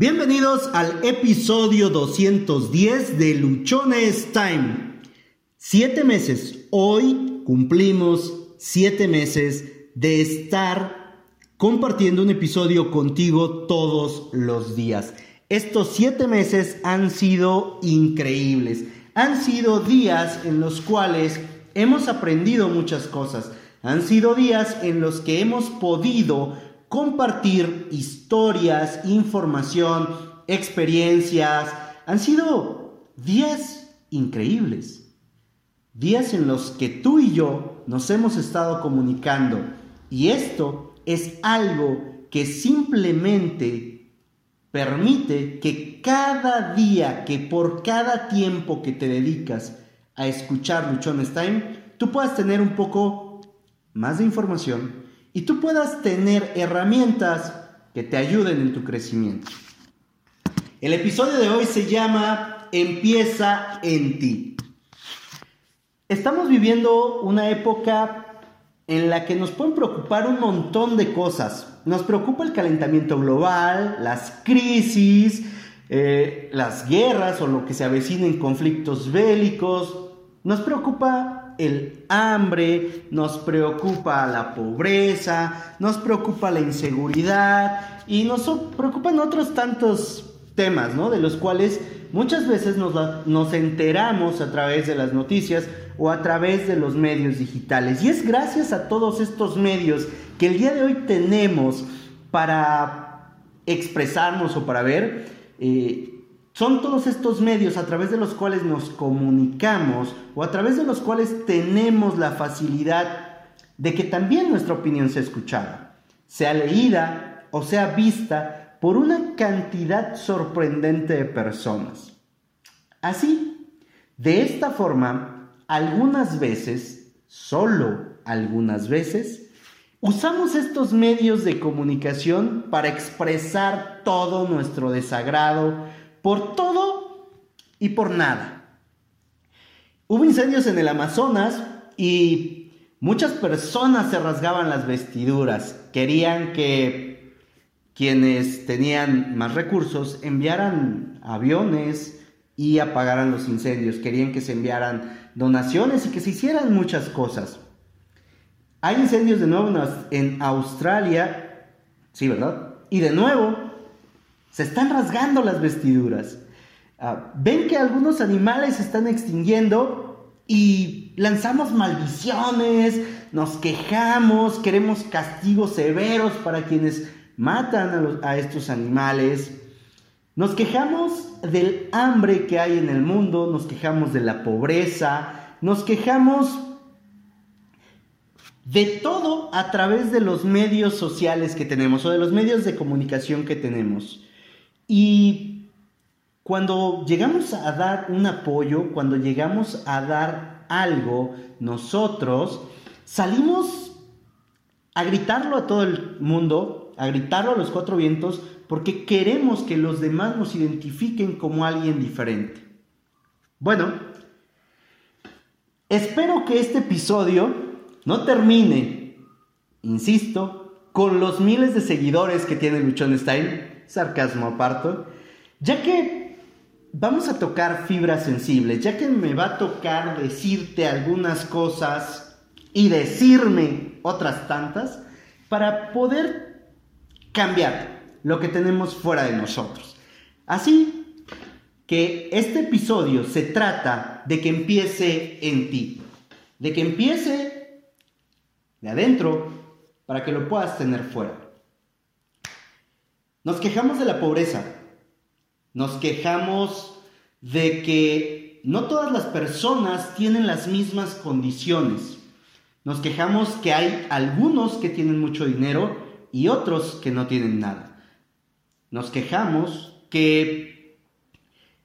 Bienvenidos al episodio 210 de Luchones Time. Siete meses, hoy cumplimos siete meses de estar compartiendo un episodio contigo todos los días. Estos siete meses han sido increíbles. Han sido días en los cuales hemos aprendido muchas cosas. Han sido días en los que hemos podido compartir historias, información, experiencias. Han sido días increíbles. Días en los que tú y yo nos hemos estado comunicando. Y esto es algo que simplemente permite que cada día, que por cada tiempo que te dedicas a escuchar Luchones Time, tú puedas tener un poco más de información, y tú puedas tener herramientas que te ayuden en tu crecimiento. El episodio de hoy se llama Empieza en ti. Estamos viviendo una época en la que nos pueden preocupar un montón de cosas. Nos preocupa el calentamiento global, las crisis, eh, las guerras o lo que se avecina en conflictos bélicos. Nos preocupa el hambre, nos preocupa la pobreza, nos preocupa la inseguridad y nos preocupan otros tantos temas, ¿no? De los cuales muchas veces nos, nos enteramos a través de las noticias o a través de los medios digitales. Y es gracias a todos estos medios que el día de hoy tenemos para expresarnos o para ver eh, son todos estos medios a través de los cuales nos comunicamos o a través de los cuales tenemos la facilidad de que también nuestra opinión sea escuchada, sea leída o sea vista por una cantidad sorprendente de personas. Así, de esta forma, algunas veces, solo algunas veces, usamos estos medios de comunicación para expresar todo nuestro desagrado, por todo y por nada. Hubo incendios en el Amazonas y muchas personas se rasgaban las vestiduras. Querían que quienes tenían más recursos enviaran aviones y apagaran los incendios. Querían que se enviaran donaciones y que se hicieran muchas cosas. Hay incendios de nuevo en Australia, sí, ¿verdad? Y de nuevo se están rasgando las vestiduras. Ah, ven que algunos animales se están extinguiendo y lanzamos maldiciones, nos quejamos, queremos castigos severos para quienes matan a, a estos animales. Nos quejamos del hambre que hay en el mundo, nos quejamos de la pobreza, nos quejamos de todo a través de los medios sociales que tenemos o de los medios de comunicación que tenemos. Y cuando llegamos a dar un apoyo, cuando llegamos a dar algo, nosotros salimos a gritarlo a todo el mundo, a gritarlo a los cuatro vientos, porque queremos que los demás nos identifiquen como alguien diferente. Bueno, espero que este episodio no termine, insisto, con los miles de seguidores que tiene Luchón Style sarcasmo aparto, ya que vamos a tocar fibras sensibles, ya que me va a tocar decirte algunas cosas y decirme otras tantas para poder cambiar lo que tenemos fuera de nosotros. Así que este episodio se trata de que empiece en ti, de que empiece de adentro para que lo puedas tener fuera. Nos quejamos de la pobreza, nos quejamos de que no todas las personas tienen las mismas condiciones. Nos quejamos que hay algunos que tienen mucho dinero y otros que no tienen nada. Nos quejamos que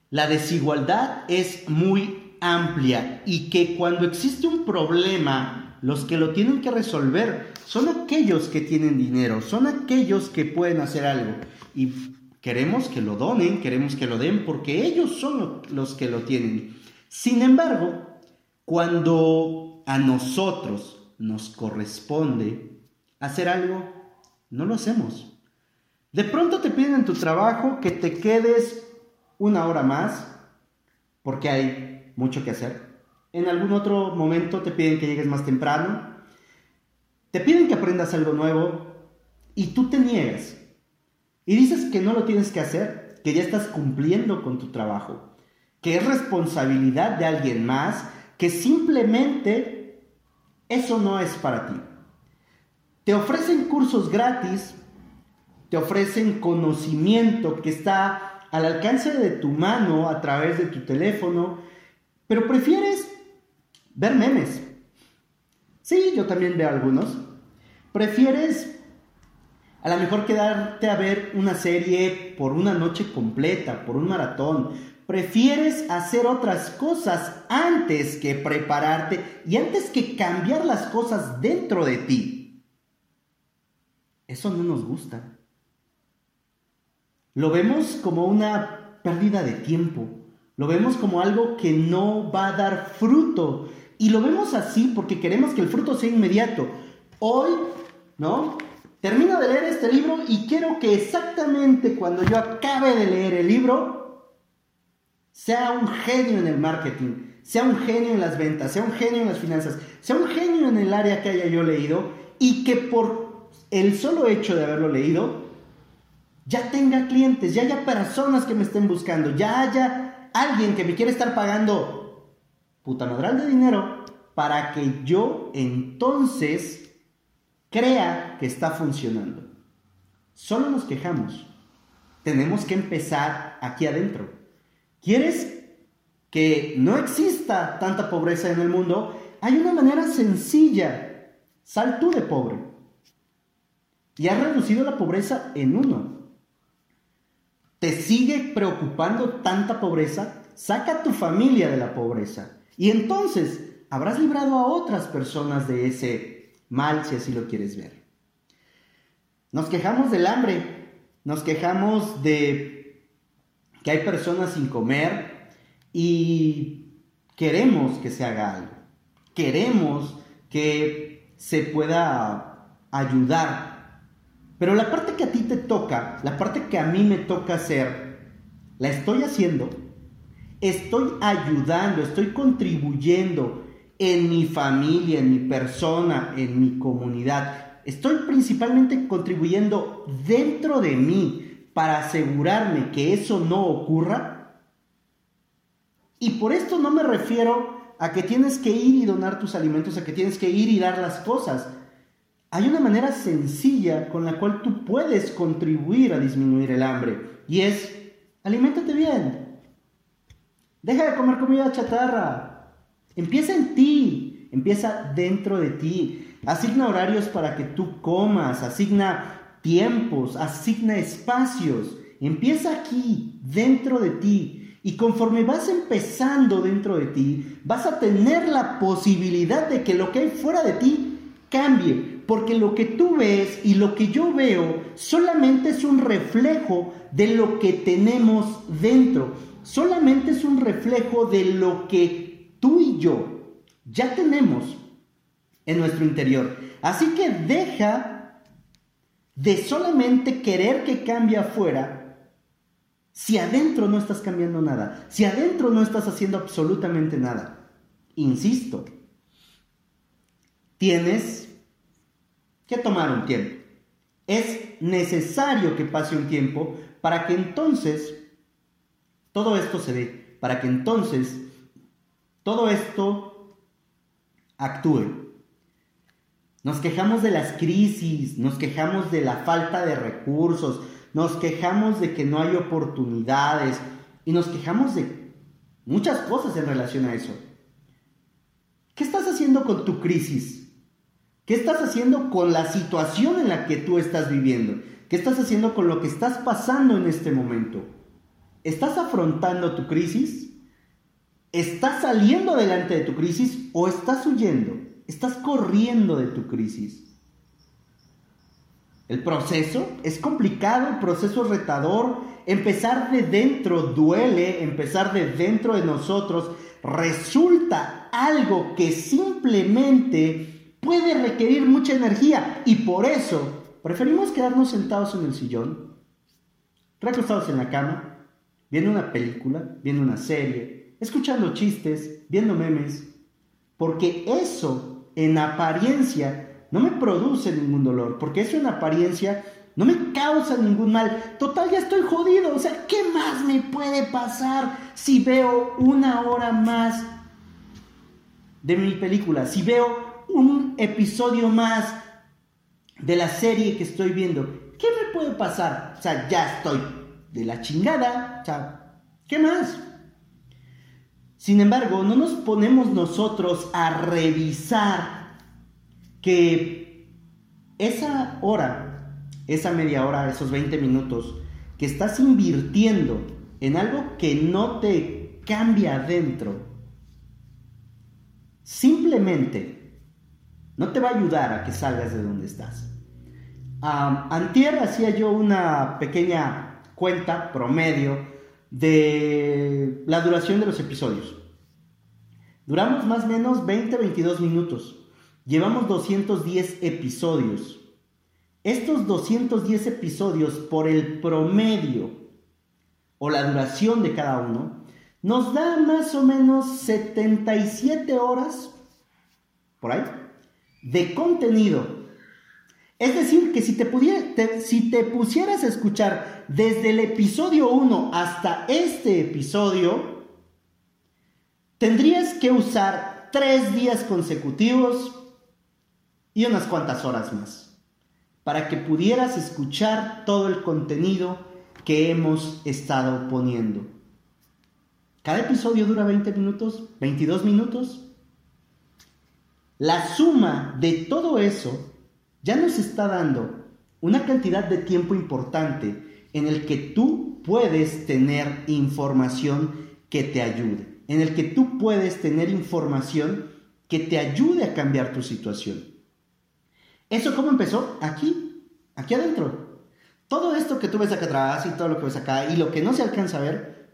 la desigualdad es muy amplia y que cuando existe un problema, los que lo tienen que resolver son aquellos que tienen dinero, son aquellos que pueden hacer algo. Y queremos que lo donen, queremos que lo den, porque ellos son los que lo tienen. Sin embargo, cuando a nosotros nos corresponde hacer algo, no lo hacemos. De pronto te piden en tu trabajo que te quedes una hora más porque hay mucho que hacer. En algún otro momento te piden que llegues más temprano. Te piden que aprendas algo nuevo y tú te niegas. Y dices que no lo tienes que hacer, que ya estás cumpliendo con tu trabajo, que es responsabilidad de alguien más, que simplemente eso no es para ti. Te ofrecen cursos gratis, te ofrecen conocimiento que está al alcance de tu mano a través de tu teléfono, pero prefieres ver memes. Sí, yo también veo algunos. Prefieres a lo mejor quedarte a ver una serie por una noche completa, por un maratón. Prefieres hacer otras cosas antes que prepararte y antes que cambiar las cosas dentro de ti. Eso no nos gusta. Lo vemos como una pérdida de tiempo. Lo vemos como algo que no va a dar fruto. Y lo vemos así porque queremos que el fruto sea inmediato. Hoy, ¿no? Termino de leer este libro y quiero que exactamente cuando yo acabe de leer el libro, sea un genio en el marketing, sea un genio en las ventas, sea un genio en las finanzas, sea un genio en el área que haya yo leído y que por el solo hecho de haberlo leído, ya tenga clientes, ya haya personas que me estén buscando, ya haya alguien que me quiera estar pagando puta madral de dinero para que yo entonces crea que está funcionando. Solo nos quejamos. Tenemos que empezar aquí adentro. ¿Quieres que no exista tanta pobreza en el mundo? Hay una manera sencilla. Sal tú de pobre y has reducido la pobreza en uno. ¿Te sigue preocupando tanta pobreza? Saca a tu familia de la pobreza y entonces habrás librado a otras personas de ese mal, si así lo quieres ver. Nos quejamos del hambre, nos quejamos de que hay personas sin comer y queremos que se haga algo. Queremos que se pueda ayudar pero la parte que a ti te toca, la parte que a mí me toca hacer, la estoy haciendo, estoy ayudando, estoy contribuyendo en mi familia, en mi persona, en mi comunidad. Estoy principalmente contribuyendo dentro de mí para asegurarme que eso no ocurra. Y por esto no me refiero a que tienes que ir y donar tus alimentos, a que tienes que ir y dar las cosas. Hay una manera sencilla con la cual tú puedes contribuir a disminuir el hambre y es aliméntate bien. Deja de comer comida chatarra. Empieza en ti, empieza dentro de ti. Asigna horarios para que tú comas, asigna tiempos, asigna espacios. Empieza aquí, dentro de ti. Y conforme vas empezando dentro de ti, vas a tener la posibilidad de que lo que hay fuera de ti cambie porque lo que tú ves y lo que yo veo solamente es un reflejo de lo que tenemos dentro, solamente es un reflejo de lo que tú y yo ya tenemos en nuestro interior. Así que deja de solamente querer que cambie afuera si adentro no estás cambiando nada, si adentro no estás haciendo absolutamente nada. Insisto, tienes que tomar un tiempo. Es necesario que pase un tiempo para que entonces todo esto se dé, para que entonces todo esto actúe. Nos quejamos de las crisis, nos quejamos de la falta de recursos, nos quejamos de que no hay oportunidades y nos quejamos de muchas cosas en relación a eso. ¿Qué estás haciendo con tu crisis? ¿Qué estás haciendo con la situación en la que tú estás viviendo? ¿Qué estás haciendo con lo que estás pasando en este momento? ¿Estás afrontando tu crisis? ¿Estás saliendo delante de tu crisis o estás huyendo? ¿Estás corriendo de tu crisis? El proceso es complicado, el proceso es retador. Empezar de dentro duele, empezar de dentro de nosotros resulta algo que simplemente puede requerir mucha energía y por eso preferimos quedarnos sentados en el sillón recostados en la cama, viendo una película, viendo una serie, escuchando chistes, viendo memes, porque eso en apariencia no me produce ningún dolor, porque eso en apariencia no me causa ningún mal. Total, ya estoy jodido. O sea, ¿qué más me puede pasar si veo una hora más de mi película? Si veo un episodio más de la serie que estoy viendo. ¿Qué me puede pasar? O sea, ya estoy de la chingada. O sea, ¿qué más? Sin embargo, no nos ponemos nosotros a revisar que esa hora, esa media hora, esos 20 minutos que estás invirtiendo en algo que no te cambia adentro, simplemente no te va a ayudar a que salgas de donde estás. antier hacía yo una pequeña cuenta promedio de la duración de los episodios. Duramos más o menos 20-22 minutos. Llevamos 210 episodios. Estos 210 episodios por el promedio o la duración de cada uno nos da más o menos 77 horas por ahí de contenido. Es decir, que si te, si te pusieras a escuchar desde el episodio 1 hasta este episodio, tendrías que usar tres días consecutivos y unas cuantas horas más para que pudieras escuchar todo el contenido que hemos estado poniendo. Cada episodio dura 20 minutos, 22 minutos. La suma de todo eso ya nos está dando una cantidad de tiempo importante en el que tú puedes tener información que te ayude, en el que tú puedes tener información que te ayude a cambiar tu situación. ¿Eso cómo empezó? Aquí, aquí adentro. Todo esto que tú ves acá atrás y todo lo que ves acá y lo que no se alcanza a ver,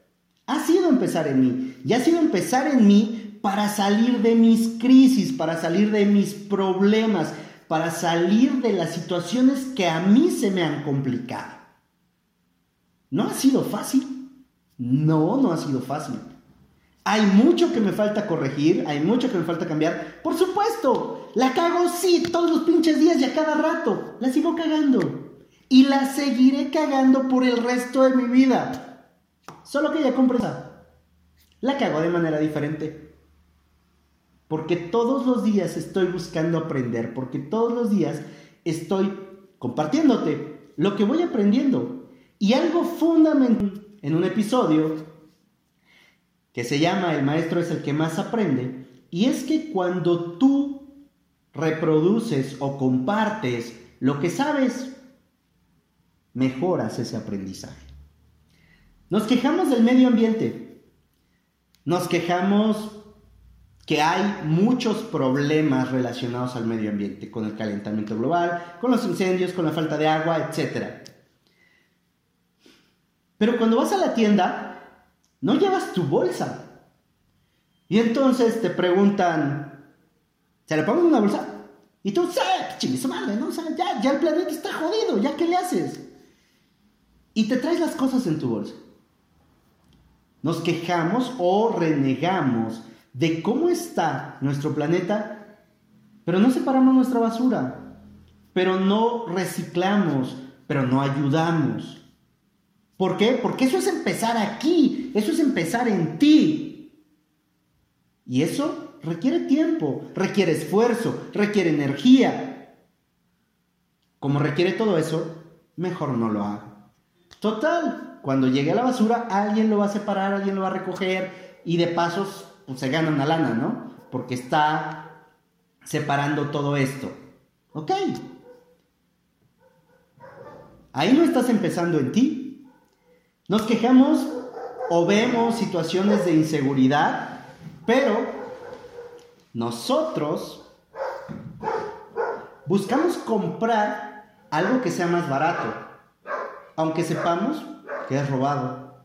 ha sido empezar en mí. Y ha sido empezar en mí para salir de mis crisis, para salir de mis problemas, para salir de las situaciones que a mí se me han complicado. ¿No ha sido fácil? No, no ha sido fácil. Hay mucho que me falta corregir, hay mucho que me falta cambiar. Por supuesto, la cago sí todos los pinches días y a cada rato. La sigo cagando. Y la seguiré cagando por el resto de mi vida. Solo que ya compresa. La cago de manera diferente. Porque todos los días estoy buscando aprender. Porque todos los días estoy compartiéndote lo que voy aprendiendo. Y algo fundamental en un episodio que se llama El maestro es el que más aprende, y es que cuando tú reproduces o compartes lo que sabes, mejoras ese aprendizaje. Nos quejamos del medio ambiente, nos quejamos que hay muchos problemas relacionados al medio ambiente, con el calentamiento global, con los incendios, con la falta de agua, etc. Pero cuando vas a la tienda, no llevas tu bolsa. Y entonces te preguntan, ¿se le pongo una bolsa? Y tú, sí, su madre, ¿no? O sea, ya, ya el planeta está jodido, ¿ya qué le haces? Y te traes las cosas en tu bolsa. Nos quejamos o renegamos de cómo está nuestro planeta, pero no separamos nuestra basura, pero no reciclamos, pero no ayudamos. ¿Por qué? Porque eso es empezar aquí, eso es empezar en ti. Y eso requiere tiempo, requiere esfuerzo, requiere energía. Como requiere todo eso, mejor no lo haga. Total, cuando llegue a la basura, alguien lo va a separar, alguien lo va a recoger y de pasos pues, se gana una lana, ¿no? Porque está separando todo esto. ¿Ok? Ahí no estás empezando en ti, nos quejamos o vemos situaciones de inseguridad, pero nosotros buscamos comprar algo que sea más barato, aunque sepamos que es robado,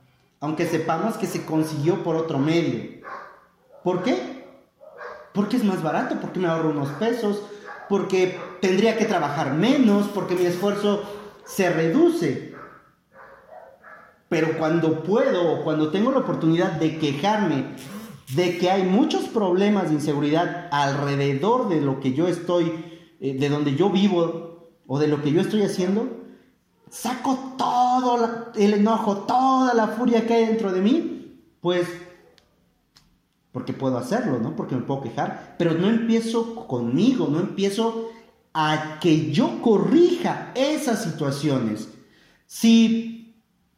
aunque sepamos que se consiguió por otro medio. ¿Por qué? Porque es más barato, porque me ahorro unos pesos, porque tendría que trabajar menos, porque mi esfuerzo se reduce. Pero cuando puedo cuando tengo la oportunidad de quejarme de que hay muchos problemas de inseguridad alrededor de lo que yo estoy, eh, de donde yo vivo o de lo que yo estoy haciendo, saco todo el enojo, toda la furia que hay dentro de mí, pues porque puedo hacerlo, ¿no? Porque me puedo quejar, pero no empiezo conmigo, no empiezo a que yo corrija esas situaciones. Si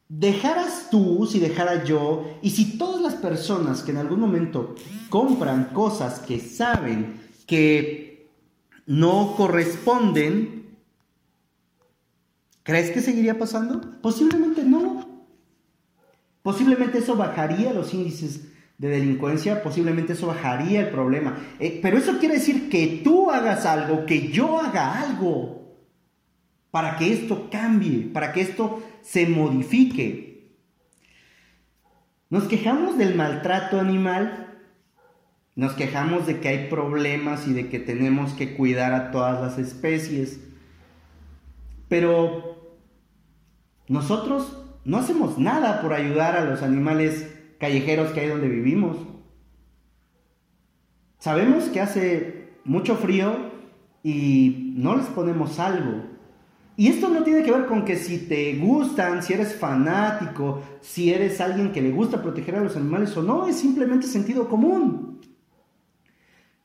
dejaras tú, si dejara yo, y si todas las personas que en algún momento compran cosas que saben que no corresponden, ¿crees que seguiría pasando? Posiblemente no. Posiblemente eso bajaría los índices de delincuencia, posiblemente eso bajaría el problema. Eh, pero eso quiere decir que tú hagas algo, que yo haga algo, para que esto cambie, para que esto se modifique. Nos quejamos del maltrato animal, nos quejamos de que hay problemas y de que tenemos que cuidar a todas las especies, pero nosotros no hacemos nada por ayudar a los animales callejeros que hay donde vivimos. Sabemos que hace mucho frío y no les ponemos algo. Y esto no tiene que ver con que si te gustan, si eres fanático, si eres alguien que le gusta proteger a los animales o no, es simplemente sentido común.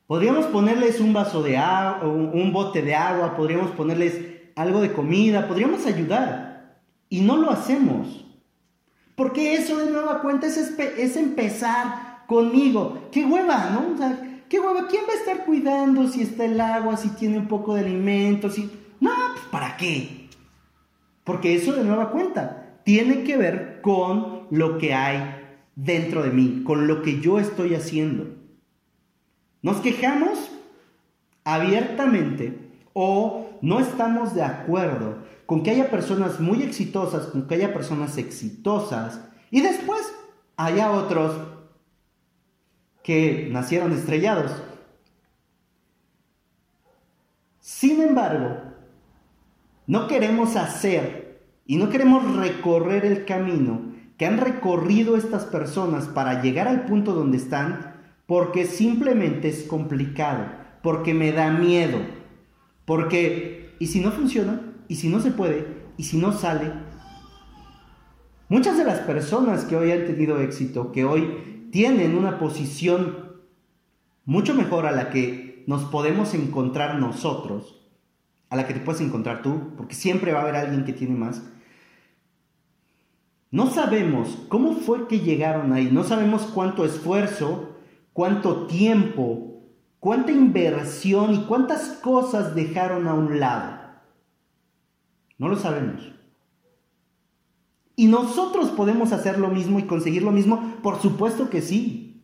Podríamos ponerles un vaso de agua, un bote de agua, podríamos ponerles algo de comida, podríamos ayudar. Y no lo hacemos. Porque eso de nueva cuenta es, es empezar conmigo. Qué hueva, ¿no? Qué hueva. ¿Quién va a estar cuidando si está el agua, si tiene un poco de alimento? Si... No, pues ¿para qué? Porque eso de nueva cuenta tiene que ver con lo que hay dentro de mí, con lo que yo estoy haciendo. Nos quejamos abiertamente o no estamos de acuerdo con que haya personas muy exitosas, con que haya personas exitosas, y después haya otros que nacieron estrellados. Sin embargo, no queremos hacer y no queremos recorrer el camino que han recorrido estas personas para llegar al punto donde están porque simplemente es complicado, porque me da miedo, porque, ¿y si no funciona? Y si no se puede, y si no sale. Muchas de las personas que hoy han tenido éxito, que hoy tienen una posición mucho mejor a la que nos podemos encontrar nosotros, a la que te puedes encontrar tú, porque siempre va a haber alguien que tiene más. No sabemos cómo fue que llegaron ahí, no sabemos cuánto esfuerzo, cuánto tiempo, cuánta inversión y cuántas cosas dejaron a un lado. No lo sabemos. ¿Y nosotros podemos hacer lo mismo y conseguir lo mismo? Por supuesto que sí.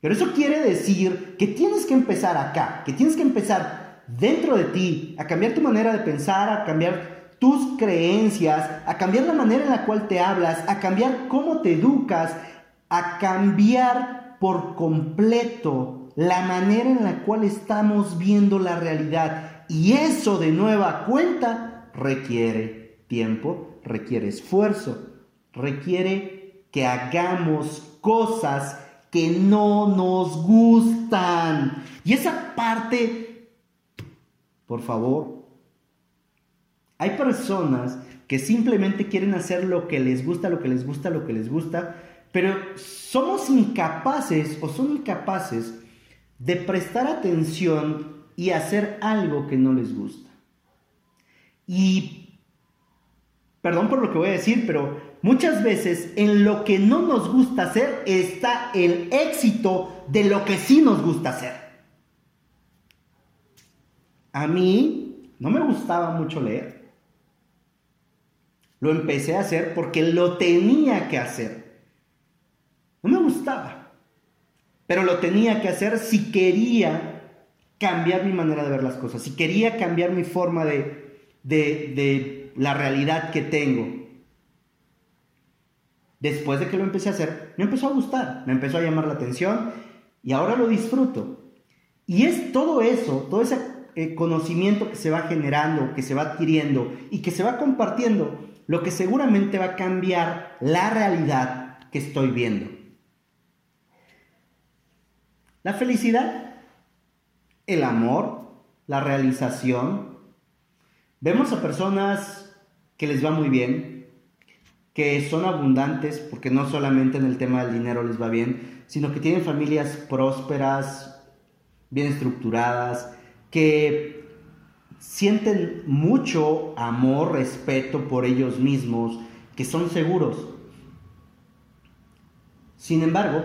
Pero eso quiere decir que tienes que empezar acá, que tienes que empezar dentro de ti, a cambiar tu manera de pensar, a cambiar tus creencias, a cambiar la manera en la cual te hablas, a cambiar cómo te educas, a cambiar por completo la manera en la cual estamos viendo la realidad. Y eso de nueva cuenta requiere tiempo, requiere esfuerzo, requiere que hagamos cosas que no nos gustan. Y esa parte, por favor, hay personas que simplemente quieren hacer lo que les gusta, lo que les gusta, lo que les gusta, pero somos incapaces o son incapaces de prestar atención y hacer algo que no les gusta. Y, perdón por lo que voy a decir, pero muchas veces en lo que no nos gusta hacer está el éxito de lo que sí nos gusta hacer. A mí no me gustaba mucho leer. Lo empecé a hacer porque lo tenía que hacer. No me gustaba, pero lo tenía que hacer si quería cambiar mi manera de ver las cosas, si quería cambiar mi forma de, de, la realidad que tengo. Después de que lo empecé a hacer, me empezó a gustar, me empezó a llamar la atención y ahora lo disfruto. Y es todo eso, todo ese eh, conocimiento que se va generando, que se va adquiriendo y que se va compartiendo, lo que seguramente va a cambiar la realidad que estoy viendo. La felicidad, el amor, la realización. Vemos a personas que les va muy bien, que son abundantes, porque no solamente en el tema del dinero les va bien, sino que tienen familias prósperas, bien estructuradas, que sienten mucho amor, respeto por ellos mismos, que son seguros. Sin embargo,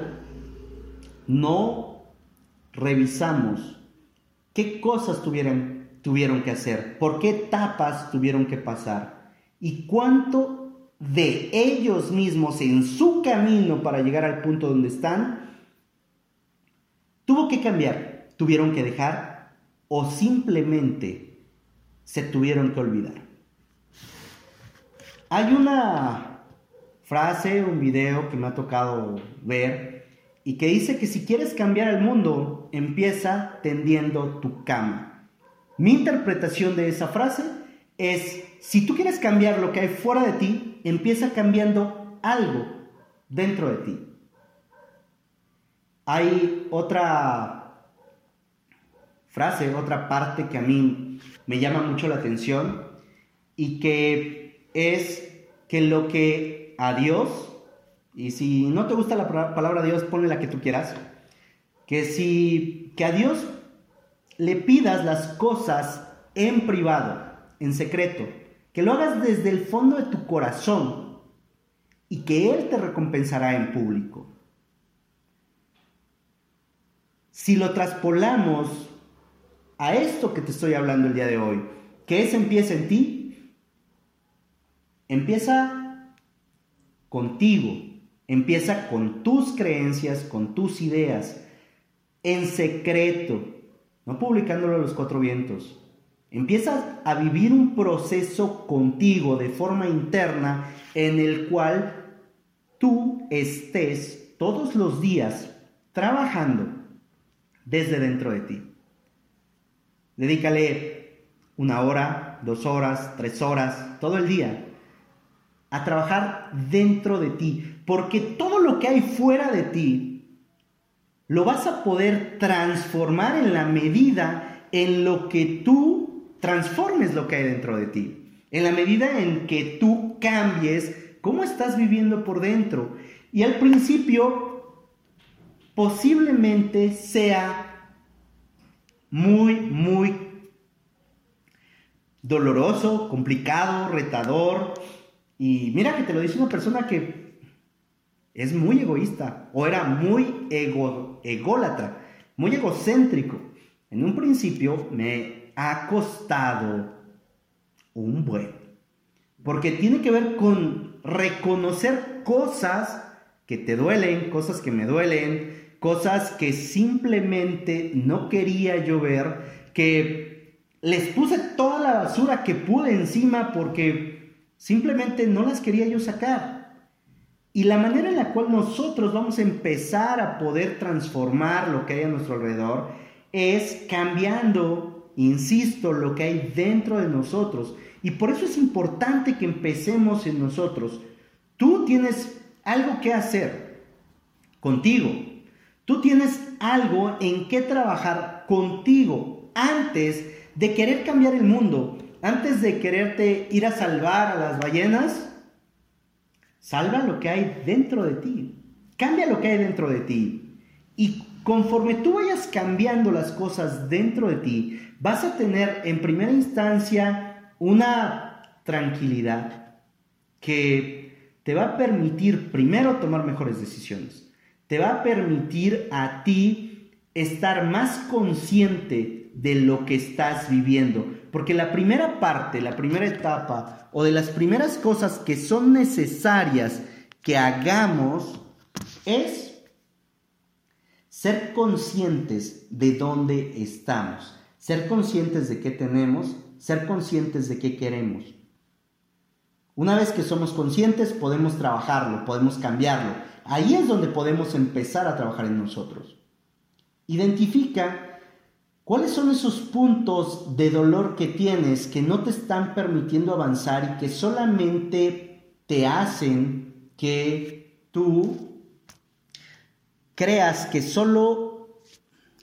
no revisamos qué cosas tuvieron, tuvieron que hacer, por qué etapas tuvieron que pasar y cuánto de ellos mismos en su camino para llegar al punto donde están, tuvo que cambiar, tuvieron que dejar o simplemente se tuvieron que olvidar. Hay una frase, un video que me ha tocado ver y que dice que si quieres cambiar el mundo, empieza tendiendo tu cama. Mi interpretación de esa frase es, si tú quieres cambiar lo que hay fuera de ti, empieza cambiando algo dentro de ti. Hay otra frase, otra parte que a mí me llama mucho la atención y que es que lo que a Dios, y si no te gusta la palabra Dios, ponle la que tú quieras, que si que a Dios le pidas las cosas en privado, en secreto, que lo hagas desde el fondo de tu corazón y que Él te recompensará en público. Si lo traspolamos a esto que te estoy hablando el día de hoy, que es empieza en ti, empieza contigo, empieza con tus creencias, con tus ideas, en secreto, no publicándolo a los cuatro vientos, Empiezas a vivir un proceso contigo de forma interna en el cual tú estés todos los días trabajando desde dentro de ti. Dedícale una hora, dos horas, tres horas, todo el día a trabajar dentro de ti, porque todo lo que hay fuera de ti lo vas a poder transformar en la medida en lo que tú transformes lo que hay dentro de ti. En la medida en que tú cambies cómo estás viviendo por dentro. Y al principio posiblemente sea muy, muy doloroso, complicado, retador. Y mira que te lo dice una persona que es muy egoísta o era muy ego, ególatra, muy egocéntrico. En un principio me ha costado un buen. Porque tiene que ver con reconocer cosas que te duelen, cosas que me duelen, cosas que simplemente no quería yo ver, que les puse toda la basura que pude encima porque simplemente no las quería yo sacar. Y la manera en la cual nosotros vamos a empezar a poder transformar lo que hay a nuestro alrededor es cambiando insisto, lo que hay dentro de nosotros. Y por eso es importante que empecemos en nosotros. Tú tienes algo que hacer contigo. Tú tienes algo en que trabajar contigo antes de querer cambiar el mundo, antes de quererte ir a salvar a las ballenas. Salva lo que hay dentro de ti. Cambia lo que hay dentro de ti. Y conforme tú vayas cambiando las cosas dentro de ti, vas a tener en primera instancia una tranquilidad que te va a permitir primero tomar mejores decisiones. Te va a permitir a ti estar más consciente de lo que estás viviendo. Porque la primera parte, la primera etapa o de las primeras cosas que son necesarias que hagamos es ser conscientes de dónde estamos ser conscientes de qué tenemos, ser conscientes de qué queremos. Una vez que somos conscientes podemos trabajarlo, podemos cambiarlo. Ahí es donde podemos empezar a trabajar en nosotros. Identifica ¿Cuáles son esos puntos de dolor que tienes que no te están permitiendo avanzar y que solamente te hacen que tú creas que solo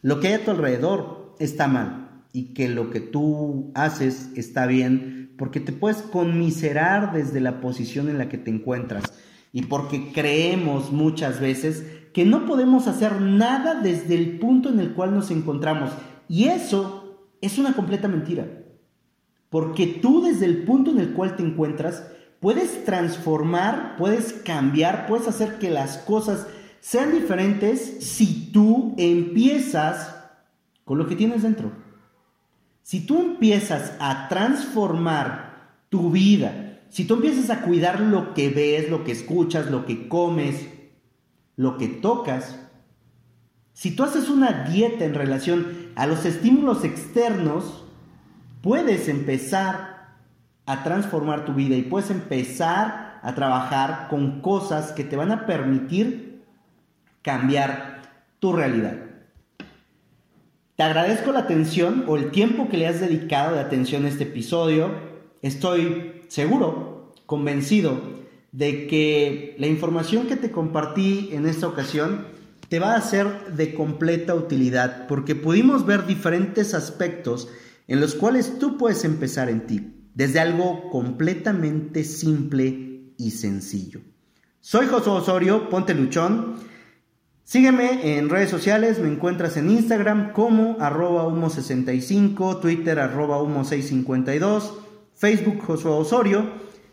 lo que hay a tu alrededor está mal y que lo que tú haces está bien porque te puedes conmiserar desde la posición en la que te encuentras y porque creemos muchas veces que no podemos hacer nada desde el punto en el cual nos encontramos y eso es una completa mentira. Porque tú desde el punto en el cual te encuentras, puedes transformar, puedes cambiar, puedes hacer que las cosas sean diferentes si tú empiezas con lo que tienes dentro. Si tú empiezas a transformar tu vida, si tú empiezas a cuidar lo que ves, lo que escuchas, lo que comes, lo que tocas, si tú haces una dieta en relación a los estímulos externos, puedes empezar a transformar tu vida y puedes empezar a trabajar con cosas que te van a permitir cambiar tu realidad. Te agradezco la atención o el tiempo que le has dedicado de atención a este episodio. Estoy seguro, convencido de que la información que te compartí en esta ocasión te va a ser de completa utilidad porque pudimos ver diferentes aspectos en los cuales tú puedes empezar en ti, desde algo completamente simple y sencillo. Soy José Osorio, ponte luchón. Sígueme en redes sociales, me encuentras en Instagram como arroba humo65, Twitter arroba humo652, Facebook Josué Osorio,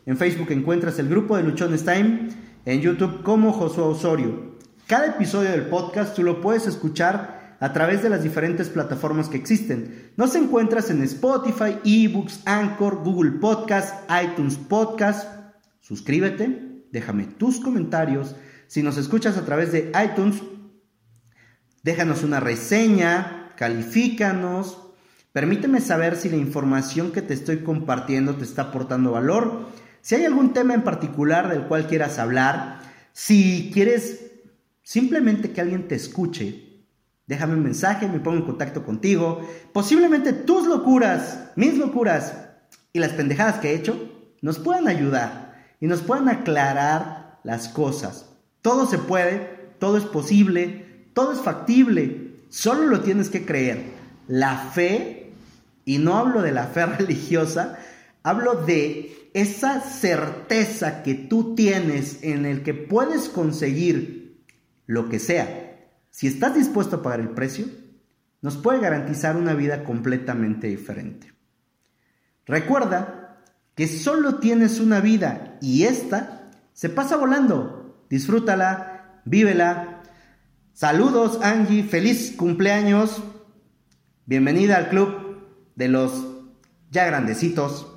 en Facebook encuentras el grupo de Luchones Time, en YouTube como Josué Osorio. Cada episodio del podcast tú lo puedes escuchar a través de las diferentes plataformas que existen. Nos encuentras en Spotify, eBooks, Anchor, Google Podcast, iTunes Podcast. Suscríbete, déjame tus comentarios. Si nos escuchas a través de iTunes, déjanos una reseña, califícanos. Permíteme saber si la información que te estoy compartiendo te está aportando valor. Si hay algún tema en particular del cual quieras hablar, si quieres Simplemente que alguien te escuche, déjame un mensaje, me pongo en contacto contigo. Posiblemente tus locuras, mis locuras y las pendejadas que he hecho nos puedan ayudar y nos puedan aclarar las cosas. Todo se puede, todo es posible, todo es factible. Solo lo tienes que creer. La fe, y no hablo de la fe religiosa, hablo de esa certeza que tú tienes en el que puedes conseguir lo que sea, si estás dispuesto a pagar el precio, nos puede garantizar una vida completamente diferente. Recuerda que solo tienes una vida y esta se pasa volando. Disfrútala, vívela. Saludos Angie, feliz cumpleaños. Bienvenida al club de los ya grandecitos.